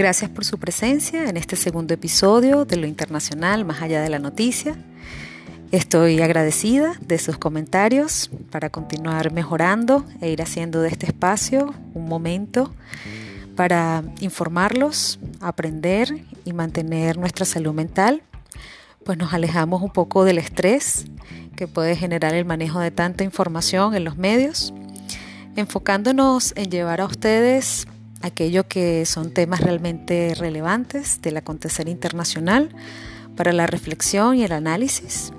Gracias por su presencia en este segundo episodio de Lo Internacional Más allá de la noticia. Estoy agradecida de sus comentarios para continuar mejorando e ir haciendo de este espacio un momento para informarlos, aprender y mantener nuestra salud mental, pues nos alejamos un poco del estrés que puede generar el manejo de tanta información en los medios, enfocándonos en llevar a ustedes aquello que son temas realmente relevantes del acontecer internacional para la reflexión y el análisis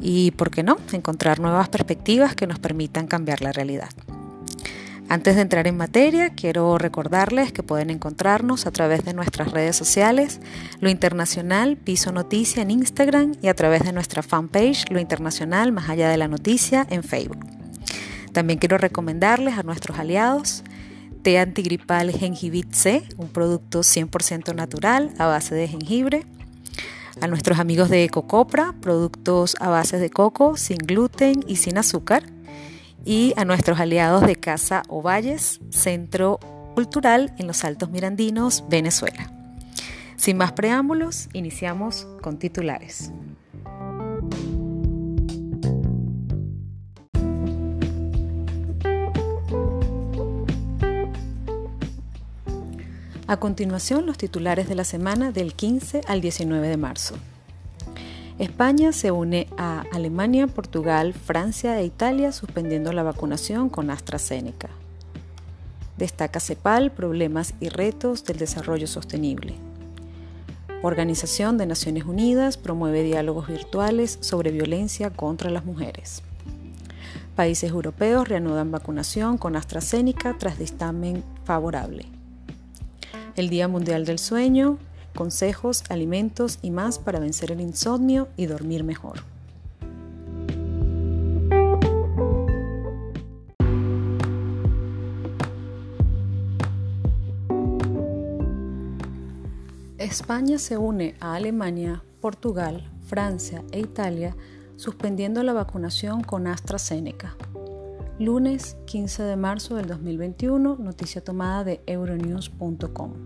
y, ¿por qué no?, encontrar nuevas perspectivas que nos permitan cambiar la realidad. Antes de entrar en materia, quiero recordarles que pueden encontrarnos a través de nuestras redes sociales, Lo Internacional, Piso Noticia en Instagram y a través de nuestra fanpage, Lo Internacional, Más Allá de la Noticia en Facebook. También quiero recomendarles a nuestros aliados antigripal Gengivit C, un producto 100% natural a base de jengibre. A nuestros amigos de Ecocopra, productos a base de coco, sin gluten y sin azúcar. Y a nuestros aliados de Casa Ovalles, Centro Cultural en los Altos Mirandinos, Venezuela. Sin más preámbulos, iniciamos con titulares. A continuación, los titulares de la semana del 15 al 19 de marzo. España se une a Alemania, Portugal, Francia e Italia suspendiendo la vacunación con AstraZeneca. Destaca CEPAL problemas y retos del desarrollo sostenible. Organización de Naciones Unidas promueve diálogos virtuales sobre violencia contra las mujeres. Países europeos reanudan vacunación con AstraZeneca tras dictamen favorable el Día Mundial del Sueño, consejos, alimentos y más para vencer el insomnio y dormir mejor. España se une a Alemania, Portugal, Francia e Italia suspendiendo la vacunación con AstraZeneca. Lunes 15 de marzo del 2021, noticia tomada de euronews.com.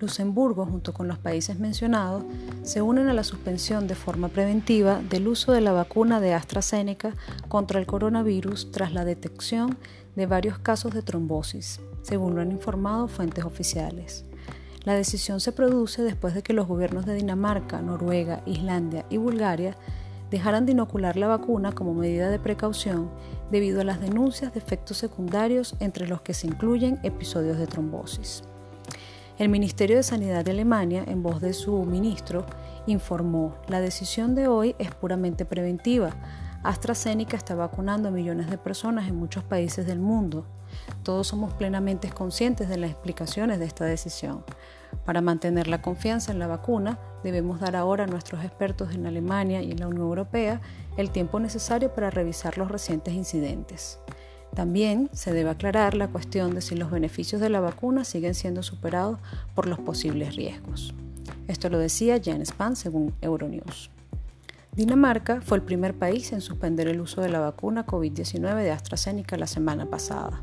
Luxemburgo, junto con los países mencionados, se unen a la suspensión de forma preventiva del uso de la vacuna de AstraZeneca contra el coronavirus tras la detección de varios casos de trombosis, según lo han informado fuentes oficiales. La decisión se produce después de que los gobiernos de Dinamarca, Noruega, Islandia y Bulgaria dejaran de inocular la vacuna como medida de precaución debido a las denuncias de efectos secundarios entre los que se incluyen episodios de trombosis. El Ministerio de Sanidad de Alemania, en voz de su ministro, informó, la decisión de hoy es puramente preventiva. AstraZeneca está vacunando a millones de personas en muchos países del mundo. Todos somos plenamente conscientes de las explicaciones de esta decisión. Para mantener la confianza en la vacuna, debemos dar ahora a nuestros expertos en Alemania y en la Unión Europea el tiempo necesario para revisar los recientes incidentes. También se debe aclarar la cuestión de si los beneficios de la vacuna siguen siendo superados por los posibles riesgos. Esto lo decía Jan Span según Euronews. Dinamarca fue el primer país en suspender el uso de la vacuna COVID-19 de AstraZeneca la semana pasada.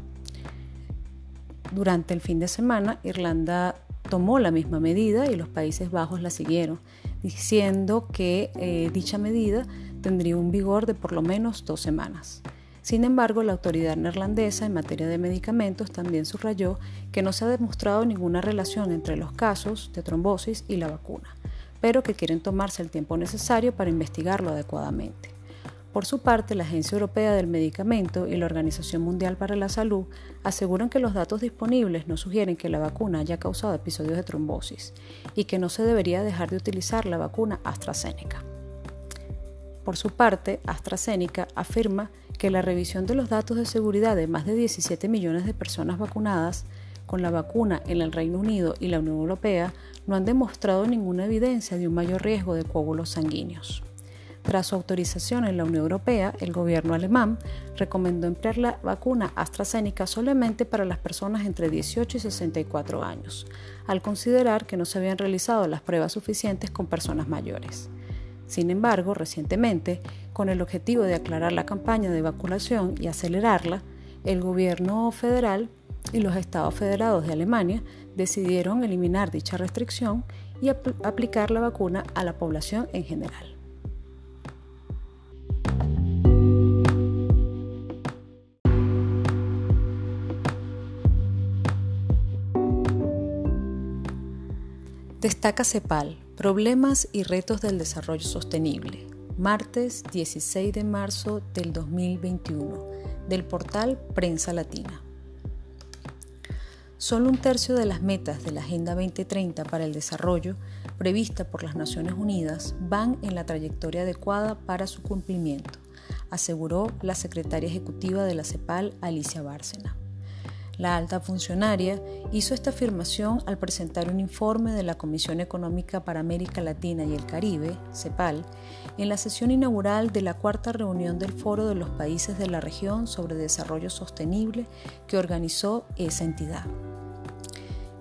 Durante el fin de semana, Irlanda tomó la misma medida y los Países Bajos la siguieron, diciendo que eh, dicha medida tendría un vigor de por lo menos dos semanas. Sin embargo, la autoridad neerlandesa en materia de medicamentos también subrayó que no se ha demostrado ninguna relación entre los casos de trombosis y la vacuna, pero que quieren tomarse el tiempo necesario para investigarlo adecuadamente. Por su parte, la Agencia Europea del Medicamento y la Organización Mundial para la Salud aseguran que los datos disponibles no sugieren que la vacuna haya causado episodios de trombosis y que no se debería dejar de utilizar la vacuna AstraZeneca. Por su parte, AstraZeneca afirma que la revisión de los datos de seguridad de más de 17 millones de personas vacunadas con la vacuna en el Reino Unido y la Unión Europea no han demostrado ninguna evidencia de un mayor riesgo de coágulos sanguíneos. Tras su autorización en la Unión Europea, el gobierno alemán recomendó emplear la vacuna AstraZeneca solamente para las personas entre 18 y 64 años, al considerar que no se habían realizado las pruebas suficientes con personas mayores. Sin embargo, recientemente, con el objetivo de aclarar la campaña de vacunación y acelerarla, el gobierno federal y los estados federados de Alemania decidieron eliminar dicha restricción y aplicar la vacuna a la población en general. Destaca CEPAL, Problemas y retos del desarrollo sostenible, martes 16 de marzo del 2021, del portal Prensa Latina. Solo un tercio de las metas de la Agenda 2030 para el Desarrollo prevista por las Naciones Unidas van en la trayectoria adecuada para su cumplimiento, aseguró la secretaria ejecutiva de la CEPAL, Alicia Bárcena. La alta funcionaria hizo esta afirmación al presentar un informe de la Comisión Económica para América Latina y el Caribe, CEPAL, en la sesión inaugural de la cuarta reunión del Foro de los Países de la Región sobre Desarrollo Sostenible que organizó esa entidad.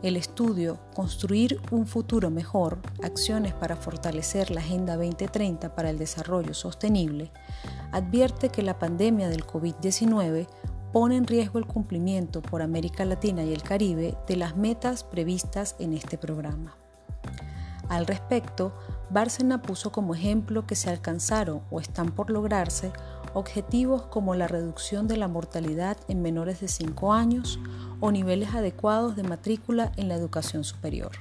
El estudio Construir un futuro mejor, acciones para fortalecer la Agenda 2030 para el Desarrollo Sostenible, advierte que la pandemia del COVID-19 pone en riesgo el cumplimiento por América Latina y el Caribe de las metas previstas en este programa. Al respecto, Bárcena puso como ejemplo que se alcanzaron o están por lograrse objetivos como la reducción de la mortalidad en menores de 5 años o niveles adecuados de matrícula en la educación superior.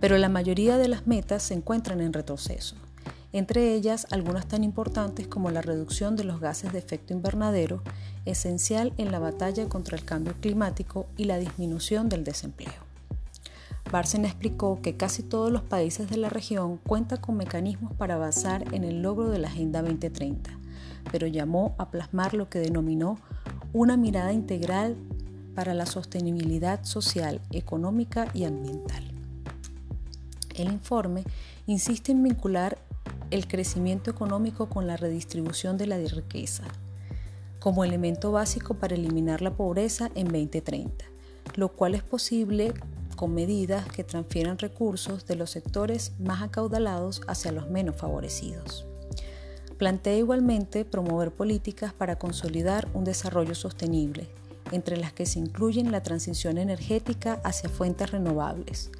Pero la mayoría de las metas se encuentran en retroceso entre ellas algunas tan importantes como la reducción de los gases de efecto invernadero, esencial en la batalla contra el cambio climático y la disminución del desempleo. Barsen explicó que casi todos los países de la región cuentan con mecanismos para avanzar en el logro de la Agenda 2030, pero llamó a plasmar lo que denominó una mirada integral para la sostenibilidad social, económica y ambiental. El informe insiste en vincular el crecimiento económico con la redistribución de la riqueza, como elemento básico para eliminar la pobreza en 2030, lo cual es posible con medidas que transfieran recursos de los sectores más acaudalados hacia los menos favorecidos. Plantea igualmente promover políticas para consolidar un desarrollo sostenible, entre las que se incluyen la transición energética hacia fuentes renovables,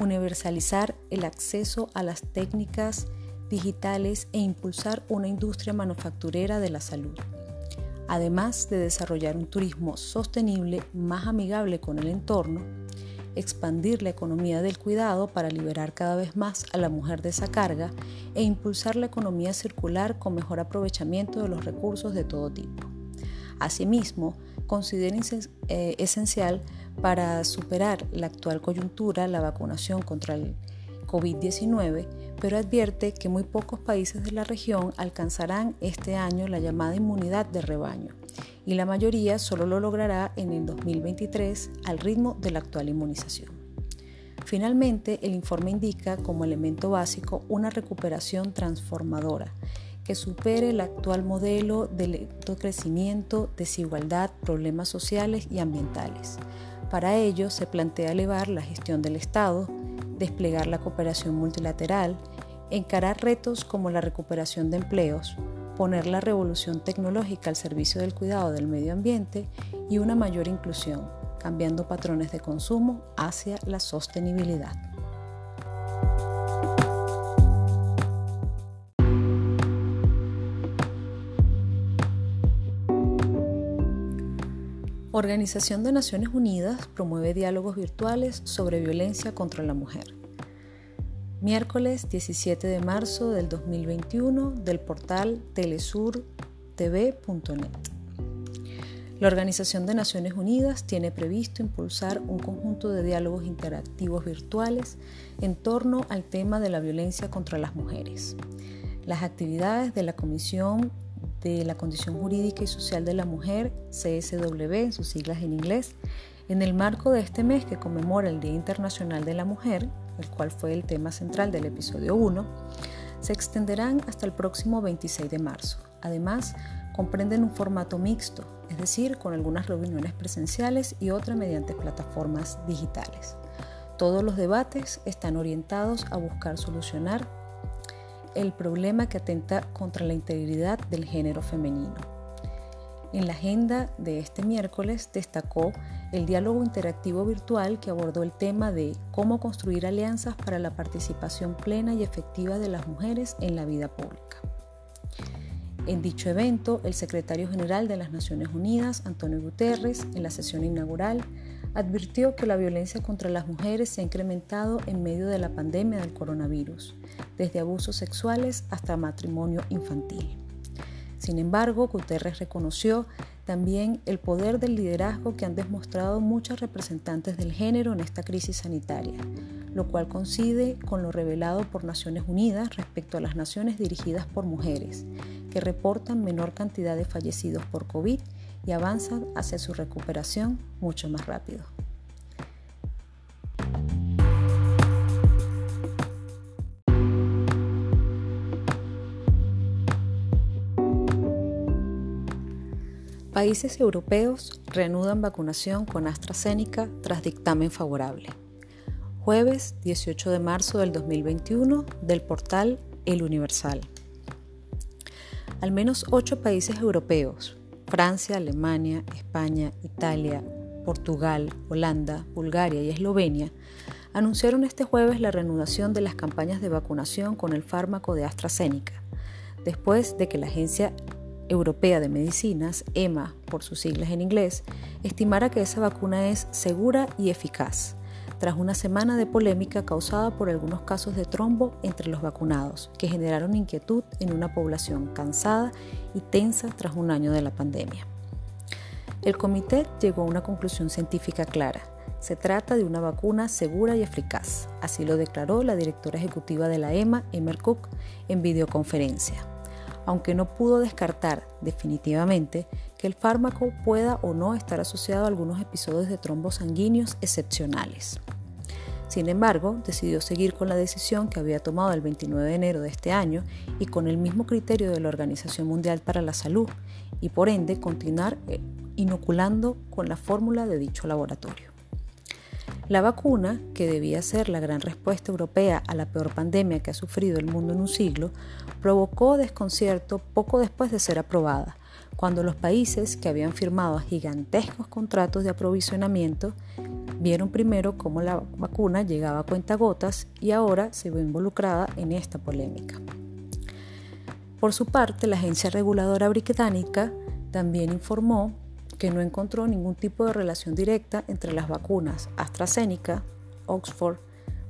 universalizar el acceso a las técnicas digitales e impulsar una industria manufacturera de la salud, además de desarrollar un turismo sostenible más amigable con el entorno, expandir la economía del cuidado para liberar cada vez más a la mujer de esa carga e impulsar la economía circular con mejor aprovechamiento de los recursos de todo tipo. Asimismo, considera eh, esencial para superar la actual coyuntura la vacunación contra el COVID-19, pero advierte que muy pocos países de la región alcanzarán este año la llamada inmunidad de rebaño y la mayoría solo lo logrará en el 2023 al ritmo de la actual inmunización. Finalmente, el informe indica como elemento básico una recuperación transformadora que supere el actual modelo de lento crecimiento, desigualdad, problemas sociales y ambientales. Para ello se plantea elevar la gestión del Estado, desplegar la cooperación multilateral, encarar retos como la recuperación de empleos, poner la revolución tecnológica al servicio del cuidado del medio ambiente y una mayor inclusión, cambiando patrones de consumo hacia la sostenibilidad. Organización de Naciones Unidas promueve diálogos virtuales sobre violencia contra la mujer. Miércoles 17 de marzo del 2021 del portal telesurtv.net. La Organización de Naciones Unidas tiene previsto impulsar un conjunto de diálogos interactivos virtuales en torno al tema de la violencia contra las mujeres. Las actividades de la Comisión de la Condición Jurídica y Social de la Mujer, CSW en sus siglas en inglés, en el marco de este mes que conmemora el Día Internacional de la Mujer, el cual fue el tema central del episodio 1, se extenderán hasta el próximo 26 de marzo. Además, comprenden un formato mixto, es decir, con algunas reuniones presenciales y otras mediante plataformas digitales. Todos los debates están orientados a buscar solucionar el problema que atenta contra la integridad del género femenino. En la agenda de este miércoles destacó el diálogo interactivo virtual que abordó el tema de cómo construir alianzas para la participación plena y efectiva de las mujeres en la vida pública. En dicho evento, el secretario general de las Naciones Unidas, Antonio Guterres, en la sesión inaugural, advirtió que la violencia contra las mujeres se ha incrementado en medio de la pandemia del coronavirus, desde abusos sexuales hasta matrimonio infantil. Sin embargo, Guterres reconoció también el poder del liderazgo que han demostrado muchas representantes del género en esta crisis sanitaria, lo cual coincide con lo revelado por Naciones Unidas respecto a las naciones dirigidas por mujeres, que reportan menor cantidad de fallecidos por COVID y avanzan hacia su recuperación mucho más rápido. Países europeos reanudan vacunación con AstraZeneca tras dictamen favorable. Jueves 18 de marzo del 2021 del portal El Universal. Al menos ocho países europeos, Francia, Alemania, España, Italia, Portugal, Holanda, Bulgaria y Eslovenia anunciaron este jueves la reanudación de las campañas de vacunación con el fármaco de AstraZeneca, después de que la Agencia Europea de Medicinas, EMA por sus siglas en inglés, estimara que esa vacuna es segura y eficaz, tras una semana de polémica causada por algunos casos de trombo entre los vacunados, que generaron inquietud en una población cansada y tensa tras un año de la pandemia. El comité llegó a una conclusión científica clara. Se trata de una vacuna segura y eficaz, así lo declaró la directora ejecutiva de la EMA, Emer Cook, en videoconferencia aunque no pudo descartar definitivamente que el fármaco pueda o no estar asociado a algunos episodios de trombos sanguíneos excepcionales. Sin embargo, decidió seguir con la decisión que había tomado el 29 de enero de este año y con el mismo criterio de la Organización Mundial para la Salud y por ende continuar eh, inoculando con la fórmula de dicho laboratorio. La vacuna, que debía ser la gran respuesta europea a la peor pandemia que ha sufrido el mundo en un siglo, provocó desconcierto poco después de ser aprobada, cuando los países que habían firmado gigantescos contratos de aprovisionamiento vieron primero cómo la vacuna llegaba a cuentagotas y ahora se ve involucrada en esta polémica. Por su parte, la agencia reguladora británica también informó que no encontró ningún tipo de relación directa entre las vacunas AstraZeneca, Oxford,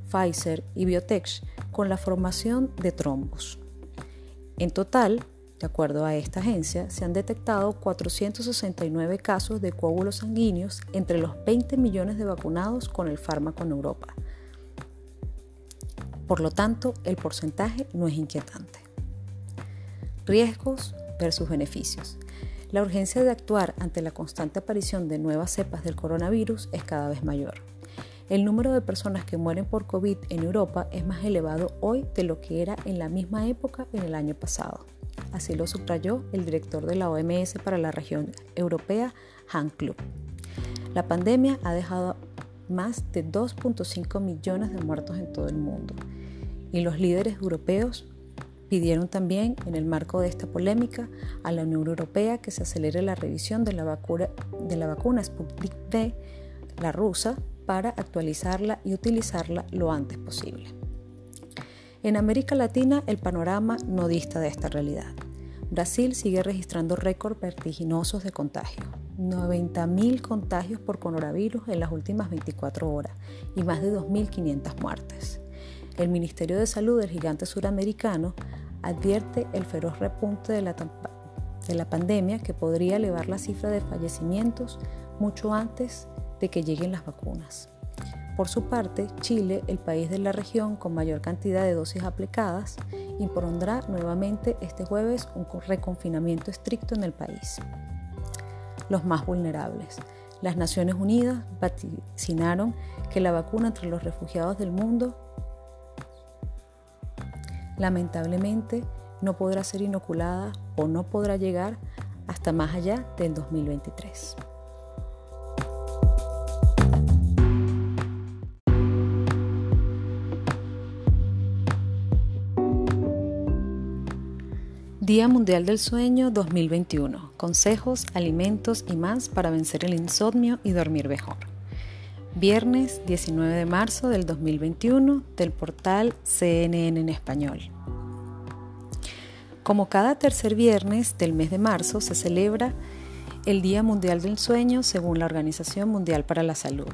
Pfizer y Biotech con la formación de trombos. En total, de acuerdo a esta agencia, se han detectado 469 casos de coágulos sanguíneos entre los 20 millones de vacunados con el fármaco en Europa. Por lo tanto, el porcentaje no es inquietante. Riesgos versus beneficios. La urgencia de actuar ante la constante aparición de nuevas cepas del coronavirus es cada vez mayor. El número de personas que mueren por COVID en Europa es más elevado hoy de lo que era en la misma época en el año pasado. Así lo subrayó el director de la OMS para la región europea, Han Klub. La pandemia ha dejado más de 2.5 millones de muertos en todo el mundo y los líderes europeos Pidieron también, en el marco de esta polémica, a la Unión Europea que se acelere la revisión de la vacuna, de la vacuna Sputnik V, la rusa, para actualizarla y utilizarla lo antes posible. En América Latina el panorama no dista de esta realidad. Brasil sigue registrando récords vertiginosos de contagio. 90.000 contagios por coronavirus en las últimas 24 horas y más de 2.500 muertes. El Ministerio de Salud del gigante suramericano advierte el feroz repunte de la, de la pandemia que podría elevar la cifra de fallecimientos mucho antes de que lleguen las vacunas. Por su parte, Chile, el país de la región con mayor cantidad de dosis aplicadas, impondrá nuevamente este jueves un reconfinamiento estricto en el país. Los más vulnerables. Las Naciones Unidas vaticinaron que la vacuna entre los refugiados del mundo lamentablemente no podrá ser inoculada o no podrá llegar hasta más allá del 2023. Día Mundial del Sueño 2021. Consejos, alimentos y más para vencer el insomnio y dormir mejor. Viernes 19 de marzo del 2021 del portal CNN en español. Como cada tercer viernes del mes de marzo se celebra el Día Mundial del Sueño según la Organización Mundial para la Salud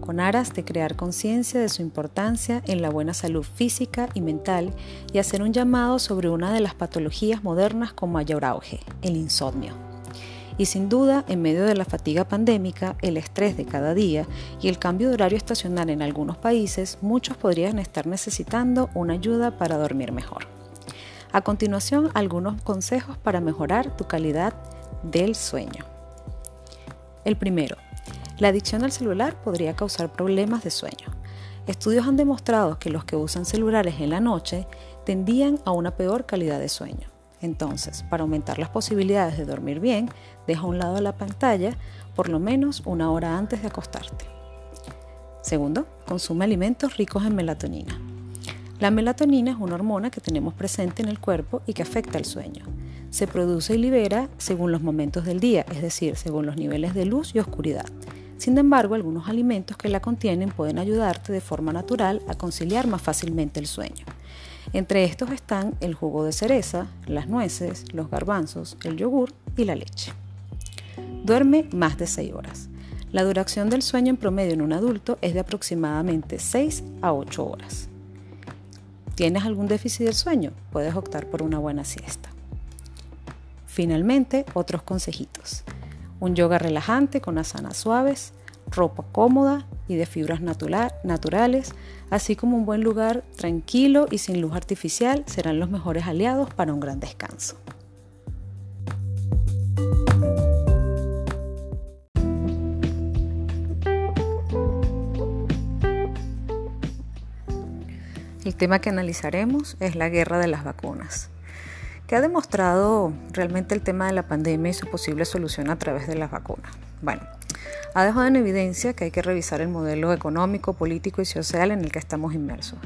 con aras de crear conciencia de su importancia en la buena salud física y mental y hacer un llamado sobre una de las patologías modernas con mayor auge, el insomnio. Y sin duda, en medio de la fatiga pandémica, el estrés de cada día y el cambio de horario estacional en algunos países, muchos podrían estar necesitando una ayuda para dormir mejor. A continuación, algunos consejos para mejorar tu calidad del sueño. El primero, la adicción al celular podría causar problemas de sueño. Estudios han demostrado que los que usan celulares en la noche tendían a una peor calidad de sueño. Entonces, para aumentar las posibilidades de dormir bien, deja a un lado la pantalla por lo menos una hora antes de acostarte. Segundo, consume alimentos ricos en melatonina. La melatonina es una hormona que tenemos presente en el cuerpo y que afecta el sueño. Se produce y libera según los momentos del día, es decir, según los niveles de luz y oscuridad. Sin embargo, algunos alimentos que la contienen pueden ayudarte de forma natural a conciliar más fácilmente el sueño. Entre estos están el jugo de cereza, las nueces, los garbanzos, el yogur y la leche. Duerme más de 6 horas. La duración del sueño en promedio en un adulto es de aproximadamente 6 a 8 horas. ¿Tienes algún déficit del sueño? Puedes optar por una buena siesta. Finalmente, otros consejitos un yoga relajante con asanas suaves, ropa cómoda y de fibras naturales, así como un buen lugar tranquilo y sin luz artificial serán los mejores aliados para un gran descanso. El tema que analizaremos es la guerra de las vacunas. ¿Qué ha demostrado realmente el tema de la pandemia y su posible solución a través de las vacunas? Bueno, ha dejado en evidencia que hay que revisar el modelo económico, político y social en el que estamos inmersos.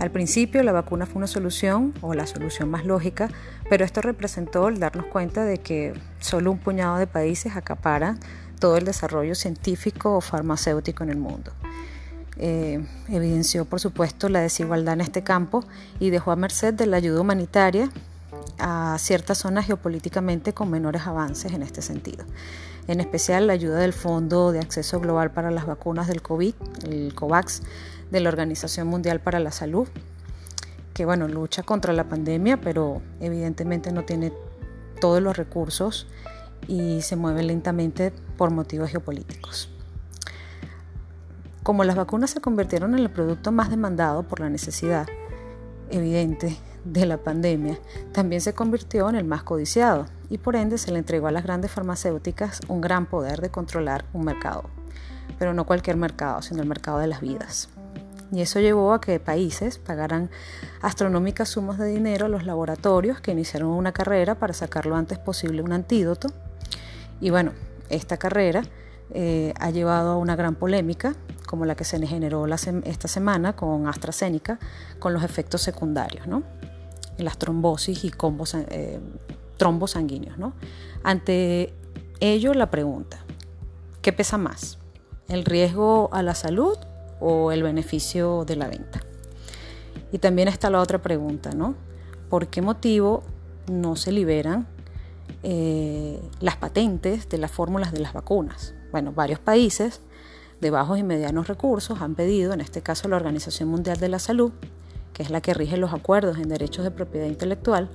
Al principio la vacuna fue una solución o la solución más lógica, pero esto representó el darnos cuenta de que solo un puñado de países acapara todo el desarrollo científico o farmacéutico en el mundo. Eh, evidenció, por supuesto, la desigualdad en este campo y dejó a merced de la ayuda humanitaria a ciertas zonas geopolíticamente con menores avances en este sentido. En especial la ayuda del Fondo de Acceso Global para las Vacunas del COVID, el COVAX, de la Organización Mundial para la Salud, que bueno, lucha contra la pandemia, pero evidentemente no tiene todos los recursos y se mueve lentamente por motivos geopolíticos. Como las vacunas se convirtieron en el producto más demandado por la necesidad evidente de la pandemia, también se convirtió en el más codiciado y por ende se le entregó a las grandes farmacéuticas un gran poder de controlar un mercado, pero no cualquier mercado, sino el mercado de las vidas. Y eso llevó a que países pagaran astronómicas sumas de dinero a los laboratorios que iniciaron una carrera para sacar lo antes posible un antídoto. Y bueno, esta carrera eh, ha llevado a una gran polémica, como la que se generó esta semana con AstraZeneca, con los efectos secundarios. ¿no? Las trombosis y combos, eh, trombos sanguíneos. ¿no? Ante ello, la pregunta, ¿qué pesa más? ¿El riesgo a la salud o el beneficio de la venta? Y también está la otra pregunta, ¿no? ¿Por qué motivo no se liberan eh, las patentes de las fórmulas de las vacunas. Bueno, varios países de bajos y medianos recursos han pedido, en este caso la Organización Mundial de la Salud, que es la que rige los acuerdos en derechos de propiedad intelectual,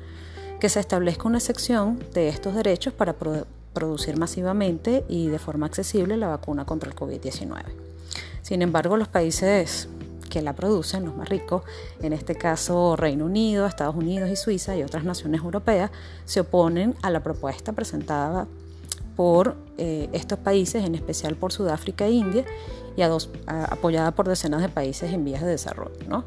que se establezca una sección de estos derechos para producir masivamente y de forma accesible la vacuna contra el COVID-19. Sin embargo, los países que la producen, los más ricos, en este caso Reino Unido, Estados Unidos y Suiza y otras naciones europeas, se oponen a la propuesta presentada por eh, estos países, en especial por Sudáfrica e India, y apoyada por decenas de países en vías de desarrollo. ¿no?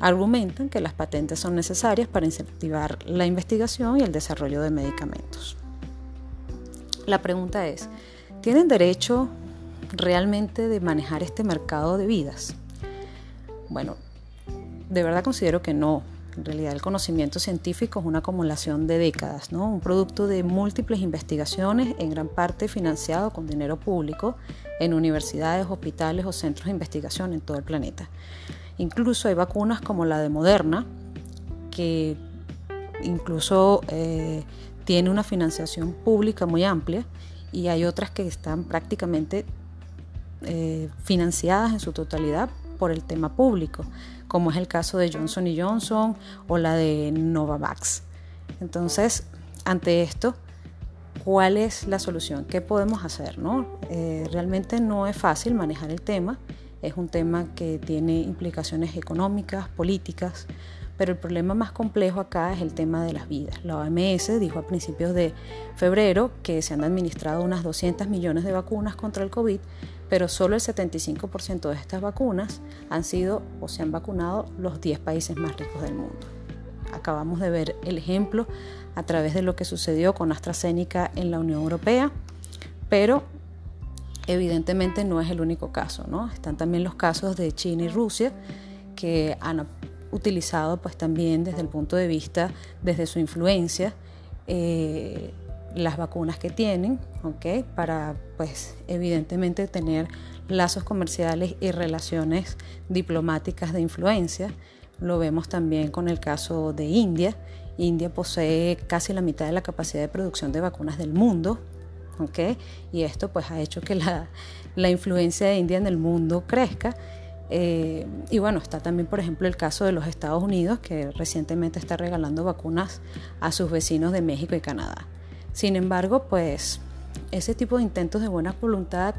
Argumentan que las patentes son necesarias para incentivar la investigación y el desarrollo de medicamentos. La pregunta es, ¿tienen derecho realmente de manejar este mercado de vidas? Bueno, de verdad considero que no. En realidad el conocimiento científico es una acumulación de décadas, ¿no? un producto de múltiples investigaciones, en gran parte financiado con dinero público en universidades, hospitales o centros de investigación en todo el planeta. Incluso hay vacunas como la de Moderna, que incluso eh, tiene una financiación pública muy amplia, y hay otras que están prácticamente eh, financiadas en su totalidad por el tema público, como es el caso de Johnson Johnson o la de Novavax. Entonces, ante esto, ¿cuál es la solución? ¿Qué podemos hacer? No? Eh, realmente no es fácil manejar el tema, es un tema que tiene implicaciones económicas, políticas, pero el problema más complejo acá es el tema de las vidas. La OMS dijo a principios de febrero que se han administrado unas 200 millones de vacunas contra el COVID, pero solo el 75% de estas vacunas han sido o se han vacunado los 10 países más ricos del mundo. Acabamos de ver el ejemplo a través de lo que sucedió con AstraZeneca en la Unión Europea, pero evidentemente no es el único caso, ¿no? Están también los casos de China y Rusia que han utilizado pues también desde el punto de vista, desde su influencia, eh, las vacunas que tienen, ¿okay? para pues evidentemente tener lazos comerciales y relaciones diplomáticas de influencia. Lo vemos también con el caso de India. India posee casi la mitad de la capacidad de producción de vacunas del mundo, ¿okay? y esto pues ha hecho que la, la influencia de India en el mundo crezca. Eh, y bueno, está también, por ejemplo, el caso de los Estados Unidos, que recientemente está regalando vacunas a sus vecinos de México y Canadá. Sin embargo, pues ese tipo de intentos de buena voluntad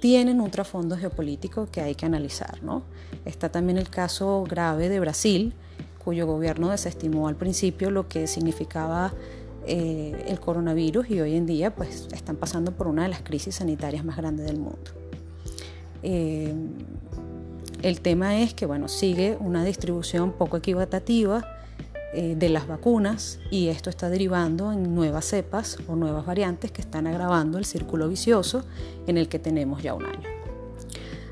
tienen un trasfondo geopolítico que hay que analizar. ¿no? Está también el caso grave de Brasil, cuyo gobierno desestimó al principio lo que significaba eh, el coronavirus y hoy en día pues están pasando por una de las crisis sanitarias más grandes del mundo. Eh, el tema es que bueno, sigue una distribución poco equitativa eh, de las vacunas y esto está derivando en nuevas cepas o nuevas variantes que están agravando el círculo vicioso en el que tenemos ya un año.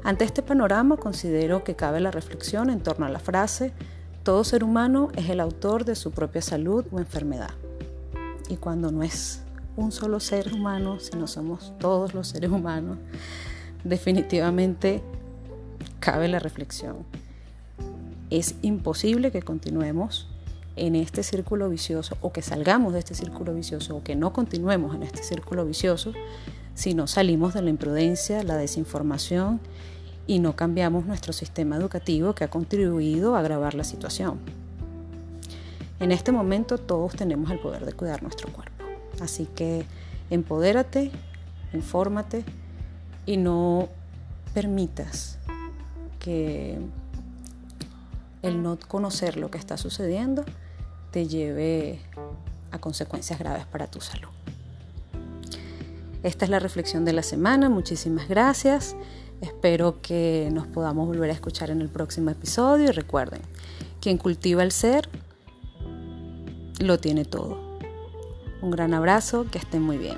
Ante este panorama considero que cabe la reflexión en torno a la frase todo ser humano es el autor de su propia salud o enfermedad. Y cuando no es un solo ser humano, sino somos todos los seres humanos, definitivamente cabe la reflexión. Es imposible que continuemos en este círculo vicioso o que salgamos de este círculo vicioso o que no continuemos en este círculo vicioso si no salimos de la imprudencia, la desinformación y no cambiamos nuestro sistema educativo que ha contribuido a agravar la situación. En este momento todos tenemos el poder de cuidar nuestro cuerpo. Así que empodérate, infórmate y no permitas que el no conocer lo que está sucediendo te lleve a consecuencias graves para tu salud. Esta es la reflexión de la semana. Muchísimas gracias. Espero que nos podamos volver a escuchar en el próximo episodio y recuerden, quien cultiva el ser lo tiene todo. Un gran abrazo, que estén muy bien.